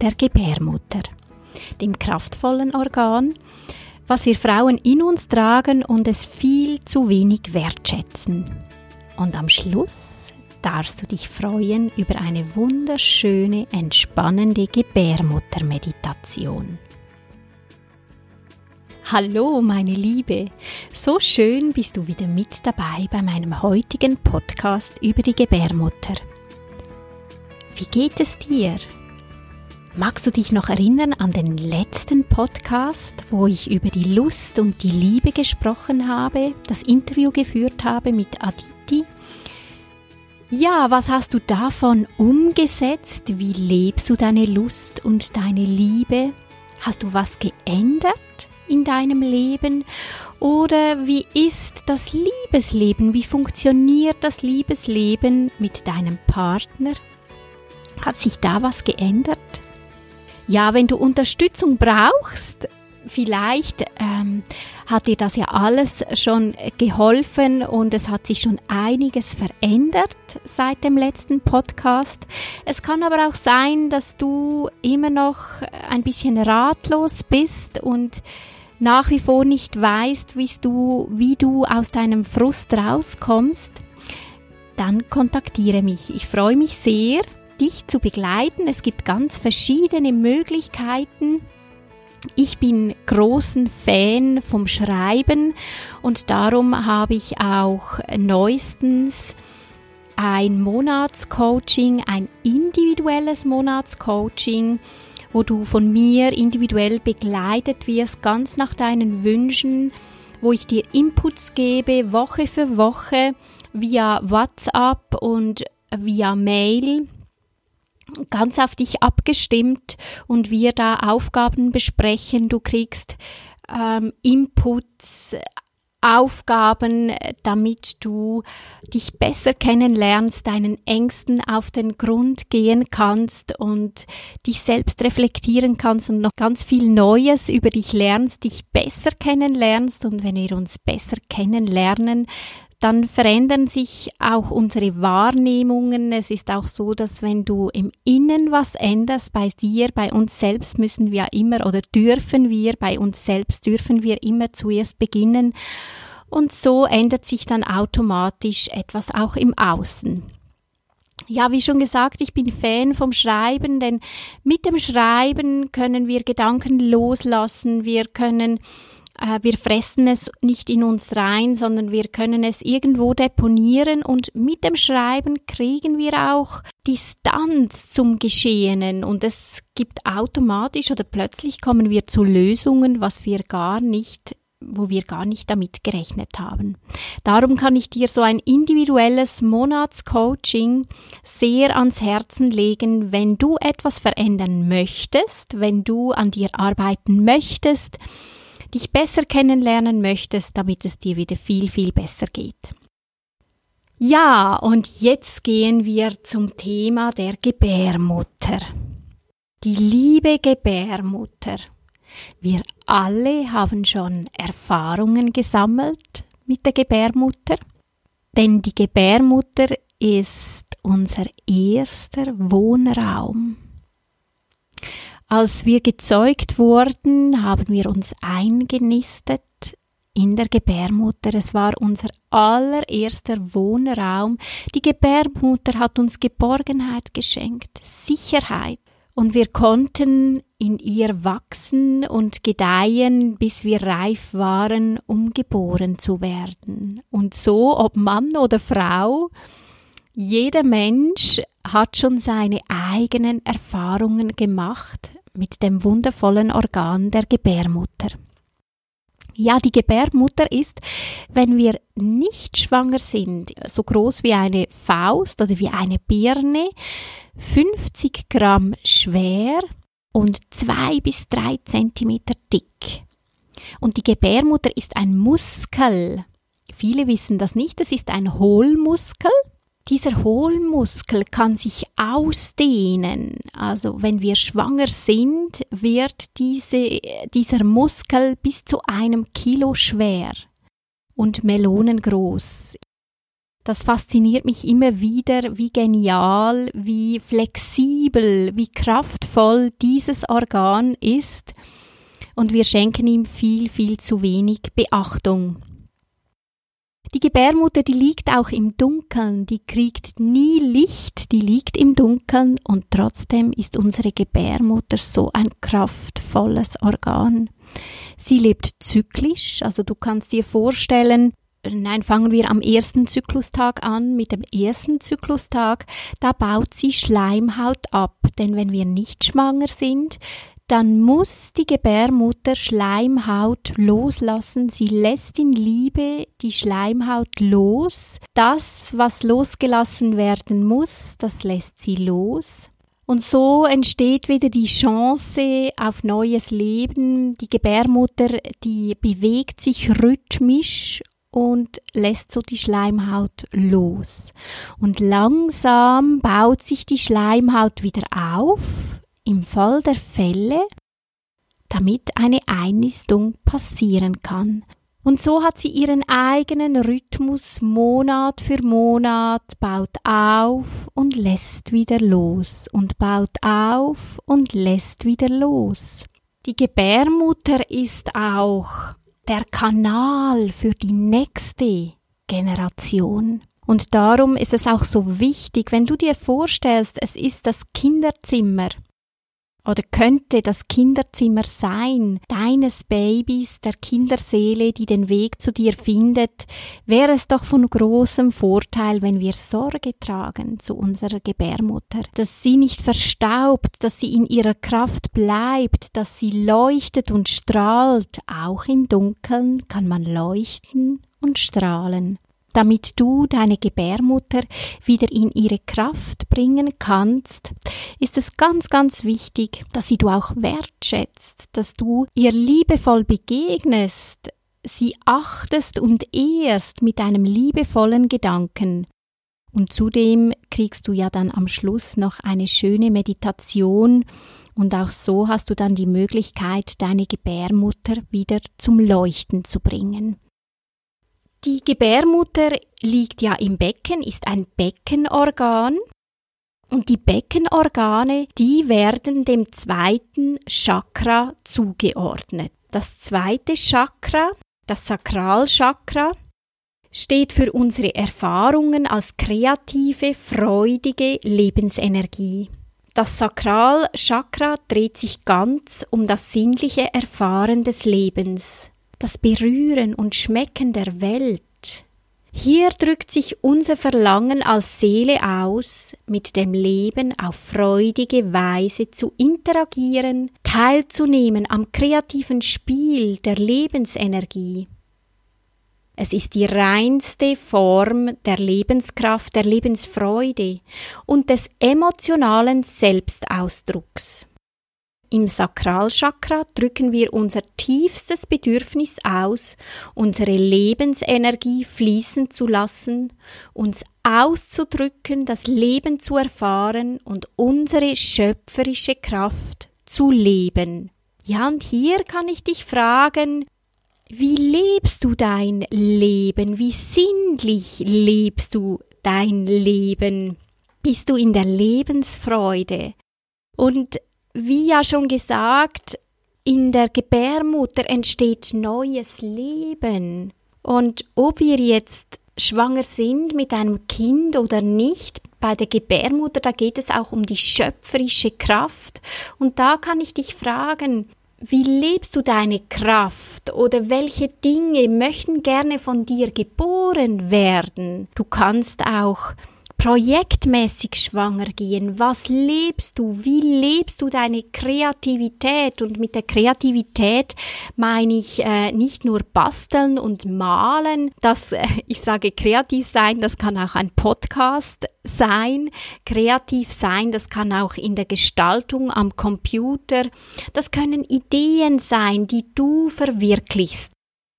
der Gebärmutter, dem kraftvollen Organ, was wir Frauen in uns tragen und es viel zu wenig wertschätzen. Und am Schluss darfst du dich freuen über eine wunderschöne, entspannende Gebärmuttermeditation. Hallo, meine Liebe. So schön bist du wieder mit dabei bei meinem heutigen Podcast über die Gebärmutter. Wie geht es dir? Magst du dich noch erinnern an den letzten Podcast, wo ich über die Lust und die Liebe gesprochen habe, das Interview geführt habe mit Aditi? Ja, was hast du davon umgesetzt? Wie lebst du deine Lust und deine Liebe? Hast du was geändert? in deinem Leben? Oder wie ist das Liebesleben? Wie funktioniert das Liebesleben mit deinem Partner? Hat sich da was geändert? Ja, wenn du Unterstützung brauchst, vielleicht ähm, hat dir das ja alles schon geholfen und es hat sich schon einiges verändert seit dem letzten Podcast. Es kann aber auch sein, dass du immer noch ein bisschen ratlos bist und nach wie vor nicht weißt, wie du, wie du aus deinem Frust rauskommst, dann kontaktiere mich. Ich freue mich sehr, dich zu begleiten. Es gibt ganz verschiedene Möglichkeiten. Ich bin großen Fan vom Schreiben und darum habe ich auch neuestens ein Monatscoaching, ein individuelles Monatscoaching wo du von mir individuell begleitet wirst, ganz nach deinen Wünschen, wo ich dir Inputs gebe, Woche für Woche, via WhatsApp und via Mail ganz auf dich abgestimmt und wir da Aufgaben besprechen. Du kriegst ähm, Inputs, Aufgaben, damit du dich besser kennenlernst, deinen Ängsten auf den Grund gehen kannst und dich selbst reflektieren kannst und noch ganz viel Neues über dich lernst, dich besser kennenlernst und wenn wir uns besser kennenlernen, dann verändern sich auch unsere Wahrnehmungen. Es ist auch so, dass wenn du im Innen was änderst bei dir, bei uns selbst müssen wir immer oder dürfen wir, bei uns selbst dürfen wir immer zuerst beginnen. Und so ändert sich dann automatisch etwas auch im Außen. Ja, wie schon gesagt, ich bin Fan vom Schreiben, denn mit dem Schreiben können wir Gedanken loslassen, wir können wir fressen es nicht in uns rein, sondern wir können es irgendwo deponieren und mit dem Schreiben kriegen wir auch Distanz zum Geschehenen und es gibt automatisch oder plötzlich kommen wir zu Lösungen, was wir gar nicht wo wir gar nicht damit gerechnet haben. Darum kann ich dir so ein individuelles Monatscoaching sehr ans Herzen legen, wenn du etwas verändern möchtest, wenn du an dir arbeiten möchtest, dich besser kennenlernen möchtest, damit es dir wieder viel, viel besser geht. Ja, und jetzt gehen wir zum Thema der Gebärmutter. Die liebe Gebärmutter. Wir alle haben schon Erfahrungen gesammelt mit der Gebärmutter, denn die Gebärmutter ist unser erster Wohnraum. Als wir gezeugt wurden, haben wir uns eingenistet in der Gebärmutter. Es war unser allererster Wohnraum. Die Gebärmutter hat uns Geborgenheit geschenkt, Sicherheit. Und wir konnten in ihr wachsen und gedeihen, bis wir reif waren, um geboren zu werden. Und so, ob Mann oder Frau, jeder Mensch hat schon seine eigenen Erfahrungen gemacht mit dem wundervollen Organ der Gebärmutter. Ja, die Gebärmutter ist, wenn wir nicht schwanger sind, so groß wie eine Faust oder wie eine Birne, 50 Gramm schwer und zwei bis drei Zentimeter dick. Und die Gebärmutter ist ein Muskel. Viele wissen das nicht, es ist ein Hohlmuskel. Dieser Hohlmuskel kann sich ausdehnen. Also wenn wir schwanger sind, wird diese, dieser Muskel bis zu einem Kilo schwer und melonengroß. Das fasziniert mich immer wieder, wie genial, wie flexibel, wie kraftvoll dieses Organ ist. Und wir schenken ihm viel, viel zu wenig Beachtung. Die Gebärmutter, die liegt auch im Dunkeln, die kriegt nie Licht, die liegt im Dunkeln und trotzdem ist unsere Gebärmutter so ein kraftvolles Organ. Sie lebt zyklisch, also du kannst dir vorstellen, Nein, fangen wir am ersten Zyklustag an. Mit dem ersten Zyklustag, da baut sie Schleimhaut ab. Denn wenn wir nicht schwanger sind, dann muss die Gebärmutter Schleimhaut loslassen. Sie lässt in Liebe die Schleimhaut los. Das, was losgelassen werden muss, das lässt sie los. Und so entsteht wieder die Chance auf neues Leben. Die Gebärmutter, die bewegt sich rhythmisch und lässt so die Schleimhaut los. Und langsam baut sich die Schleimhaut wieder auf im Fall der Fälle, damit eine Einnistung passieren kann. Und so hat sie ihren eigenen Rhythmus Monat für Monat, baut auf und lässt wieder los und baut auf und lässt wieder los. Die Gebärmutter ist auch der Kanal für die nächste Generation. Und darum ist es auch so wichtig, wenn du dir vorstellst, es ist das Kinderzimmer oder könnte das Kinderzimmer sein, deines Babys, der Kinderseele, die den Weg zu dir findet, wäre es doch von großem Vorteil, wenn wir Sorge tragen zu unserer Gebärmutter, dass sie nicht verstaubt, dass sie in ihrer Kraft bleibt, dass sie leuchtet und strahlt. Auch im Dunkeln kann man leuchten und strahlen damit du deine Gebärmutter wieder in ihre Kraft bringen kannst, ist es ganz, ganz wichtig, dass sie du auch wertschätzt, dass du ihr liebevoll begegnest, sie achtest und ehrst mit einem liebevollen Gedanken. Und zudem kriegst du ja dann am Schluss noch eine schöne Meditation und auch so hast du dann die Möglichkeit, deine Gebärmutter wieder zum Leuchten zu bringen. Die Gebärmutter liegt ja im Becken, ist ein Beckenorgan. Und die Beckenorgane, die werden dem zweiten Chakra zugeordnet. Das zweite Chakra, das Sakralchakra, steht für unsere Erfahrungen als kreative, freudige Lebensenergie. Das Sakralchakra dreht sich ganz um das sinnliche Erfahren des Lebens das Berühren und Schmecken der Welt. Hier drückt sich unser Verlangen als Seele aus, mit dem Leben auf freudige Weise zu interagieren, teilzunehmen am kreativen Spiel der Lebensenergie. Es ist die reinste Form der Lebenskraft, der Lebensfreude und des emotionalen Selbstausdrucks. Im Sakralchakra drücken wir unser tiefstes Bedürfnis aus, unsere Lebensenergie fließen zu lassen, uns auszudrücken, das Leben zu erfahren und unsere schöpferische Kraft zu leben. Ja, und hier kann ich dich fragen, wie lebst du dein Leben? Wie sinnlich lebst du dein Leben? Bist du in der Lebensfreude? Und wie ja schon gesagt, in der Gebärmutter entsteht neues Leben. Und ob wir jetzt schwanger sind mit einem Kind oder nicht, bei der Gebärmutter, da geht es auch um die schöpferische Kraft. Und da kann ich dich fragen, wie lebst du deine Kraft oder welche Dinge möchten gerne von dir geboren werden? Du kannst auch projektmäßig schwanger gehen. Was lebst du? Wie lebst du deine Kreativität? Und mit der Kreativität meine ich äh, nicht nur basteln und malen. Das, äh, ich sage kreativ sein, das kann auch ein Podcast sein. Kreativ sein, das kann auch in der Gestaltung am Computer. Das können Ideen sein, die du verwirklichst.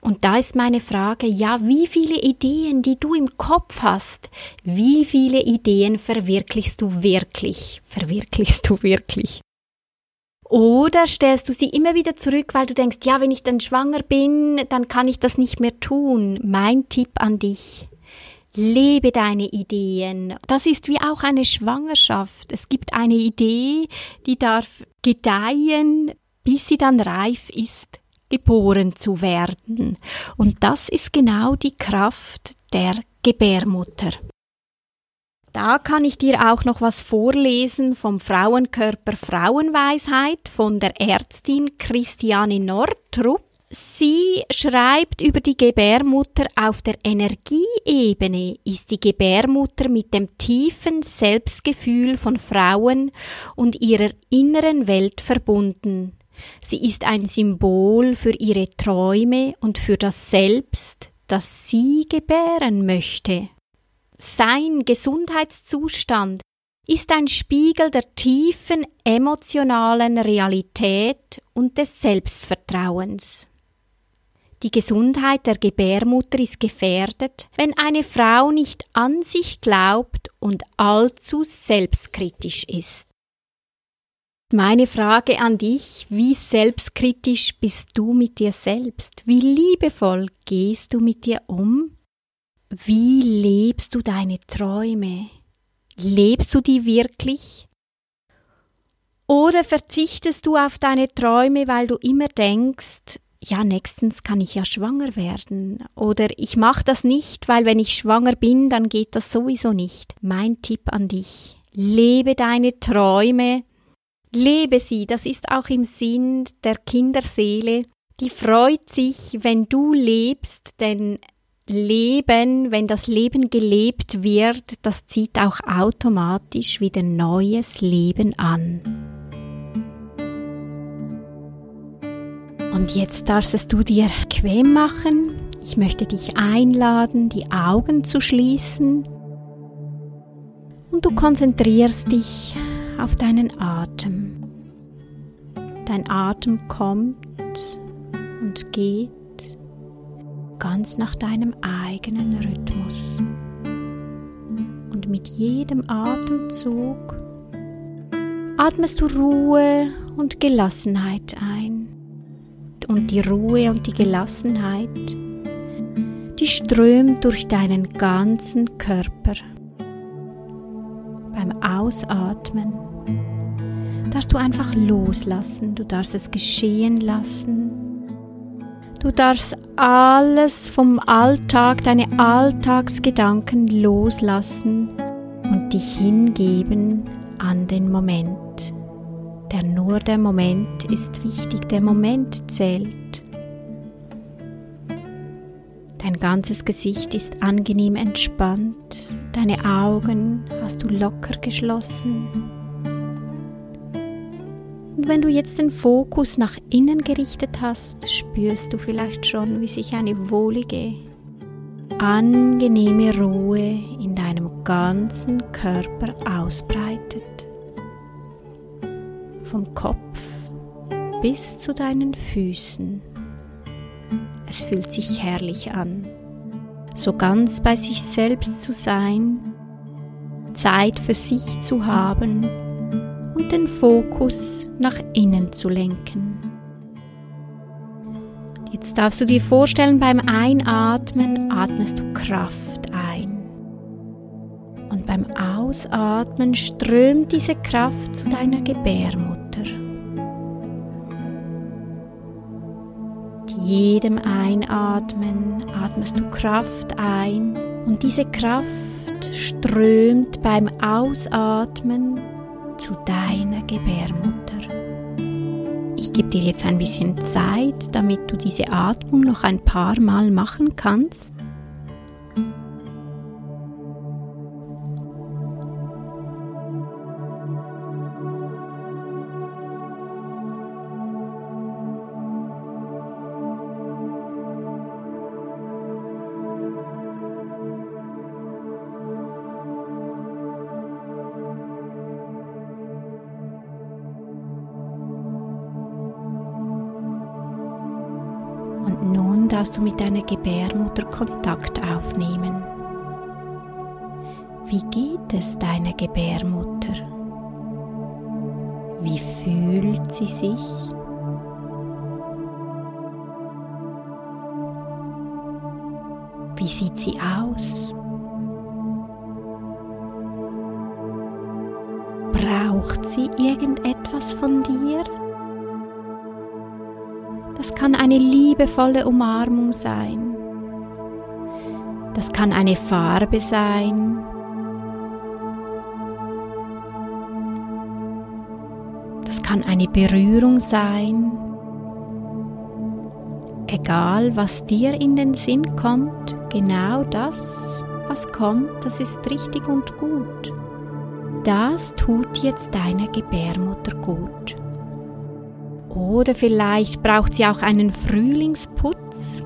Und da ist meine Frage, ja, wie viele Ideen, die du im Kopf hast, wie viele Ideen verwirklichst du wirklich? Verwirklichst du wirklich? Oder stellst du sie immer wieder zurück, weil du denkst, ja, wenn ich dann schwanger bin, dann kann ich das nicht mehr tun. Mein Tipp an dich. Lebe deine Ideen. Das ist wie auch eine Schwangerschaft. Es gibt eine Idee, die darf gedeihen, bis sie dann reif ist geboren zu werden. Und das ist genau die Kraft der Gebärmutter. Da kann ich dir auch noch was vorlesen vom Frauenkörper Frauenweisheit von der Ärztin Christiane Nordrup. Sie schreibt über die Gebärmutter auf der Energieebene ist die Gebärmutter mit dem tiefen Selbstgefühl von Frauen und ihrer inneren Welt verbunden. Sie ist ein Symbol für ihre Träume und für das Selbst, das sie gebären möchte. Sein Gesundheitszustand ist ein Spiegel der tiefen emotionalen Realität und des Selbstvertrauens. Die Gesundheit der Gebärmutter ist gefährdet, wenn eine Frau nicht an sich glaubt und allzu selbstkritisch ist. Meine Frage an dich, wie selbstkritisch bist du mit dir selbst? Wie liebevoll gehst du mit dir um? Wie lebst du deine Träume? Lebst du die wirklich? Oder verzichtest du auf deine Träume, weil du immer denkst, ja, nächstens kann ich ja schwanger werden. Oder ich mache das nicht, weil wenn ich schwanger bin, dann geht das sowieso nicht. Mein Tipp an dich. Lebe deine Träume Lebe sie, das ist auch im Sinn der Kinderseele. Die freut sich, wenn du lebst, denn Leben, wenn das Leben gelebt wird, das zieht auch automatisch wieder neues Leben an. Und jetzt darfst du dir bequem machen. Ich möchte dich einladen, die Augen zu schließen. Und du konzentrierst dich auf deinen Atem. Dein Atem kommt und geht ganz nach deinem eigenen Rhythmus. Und mit jedem Atemzug atmest du Ruhe und Gelassenheit ein. Und die Ruhe und die Gelassenheit, die strömt durch deinen ganzen Körper. Beim Ausatmen darfst du einfach loslassen, du darfst es geschehen lassen. Du darfst alles vom Alltag, deine Alltagsgedanken loslassen und dich hingeben an den Moment. Denn nur der Moment ist wichtig, der Moment zählt. Dein ganzes Gesicht ist angenehm entspannt, deine Augen hast du locker geschlossen. Wenn du jetzt den Fokus nach innen gerichtet hast, spürst du vielleicht schon, wie sich eine wohlige, angenehme Ruhe in deinem ganzen Körper ausbreitet. Vom Kopf bis zu deinen Füßen. Es fühlt sich herrlich an, so ganz bei sich selbst zu sein, Zeit für sich zu haben und den Fokus nach innen zu lenken. Jetzt darfst du dir vorstellen, beim Einatmen atmest du Kraft ein. Und beim Ausatmen strömt diese Kraft zu deiner Gebärmutter. Mit jedem Einatmen atmest du Kraft ein und diese Kraft strömt beim Ausatmen zu deiner Gebärmutter. Ich gebe dir jetzt ein bisschen Zeit, damit du diese Atmung noch ein paar Mal machen kannst. Darfst du mit deiner Gebärmutter Kontakt aufnehmen. Wie geht es deiner Gebärmutter? Wie fühlt sie sich? Wie sieht sie aus? Braucht sie irgendetwas von dir? Das kann eine liebevolle Umarmung sein. Das kann eine Farbe sein. Das kann eine Berührung sein. Egal, was dir in den Sinn kommt, genau das, was kommt, das ist richtig und gut. Das tut jetzt deiner Gebärmutter gut. Oder vielleicht braucht sie auch einen Frühlingsputz.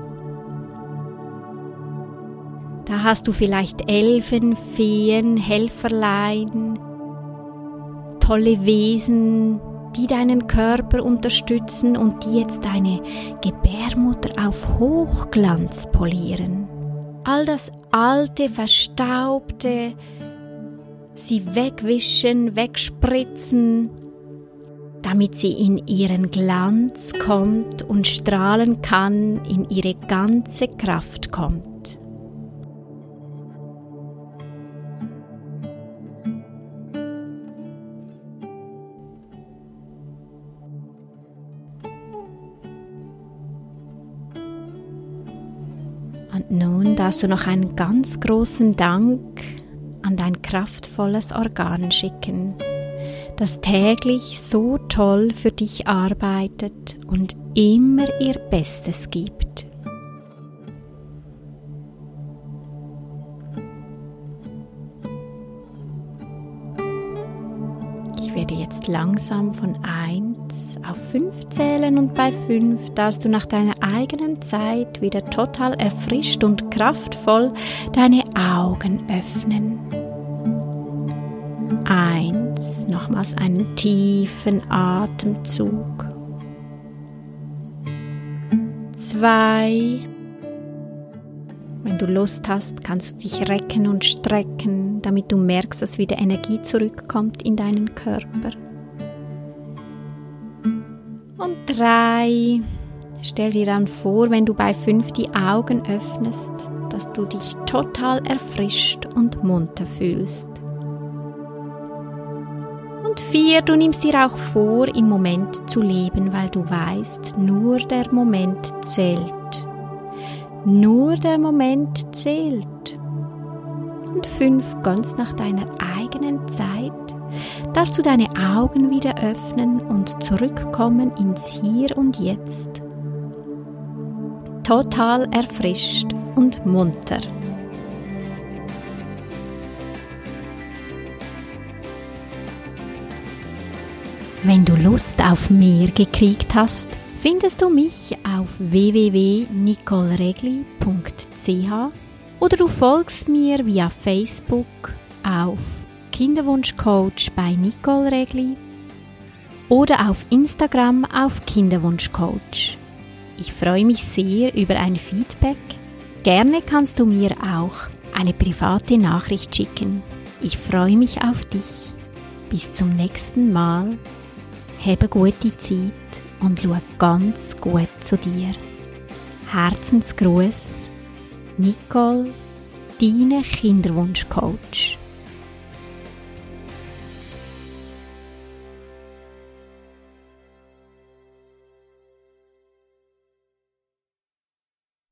Da hast du vielleicht Elfen, Feen, Helferlein, tolle Wesen, die deinen Körper unterstützen und die jetzt deine Gebärmutter auf Hochglanz polieren. All das alte, verstaubte, sie wegwischen, wegspritzen, damit sie in ihren Glanz kommt und strahlen kann, in ihre ganze Kraft kommt. Und nun darfst du noch einen ganz großen Dank an dein kraftvolles Organ schicken das täglich so toll für dich arbeitet und immer ihr Bestes gibt. Ich werde jetzt langsam von 1 auf 5 zählen und bei 5 darfst du nach deiner eigenen Zeit wieder total erfrischt und kraftvoll deine Augen öffnen. 1. Nochmals einen tiefen Atemzug. 2. Wenn du Lust hast, kannst du dich recken und strecken, damit du merkst, dass wieder Energie zurückkommt in deinen Körper. Und 3. Stell dir dann vor, wenn du bei 5 die Augen öffnest, dass du dich total erfrischt und munter fühlst. Und vier, du nimmst dir auch vor, im Moment zu leben, weil du weißt, nur der Moment zählt. Nur der Moment zählt. Und fünf, ganz nach deiner eigenen Zeit, darfst du deine Augen wieder öffnen und zurückkommen ins Hier und Jetzt. Total erfrischt und munter. Wenn du Lust auf mehr gekriegt hast, findest du mich auf www.nicoleregli.ch oder du folgst mir via Facebook auf Kinderwunschcoach bei Nicole Regli oder auf Instagram auf Kinderwunschcoach. Ich freue mich sehr über ein Feedback. Gerne kannst du mir auch eine private Nachricht schicken. Ich freue mich auf dich. Bis zum nächsten Mal habe gute Zeit und schau ganz gut zu dir. Herzensgruß, Nicole, deine Kinderwunschcoach.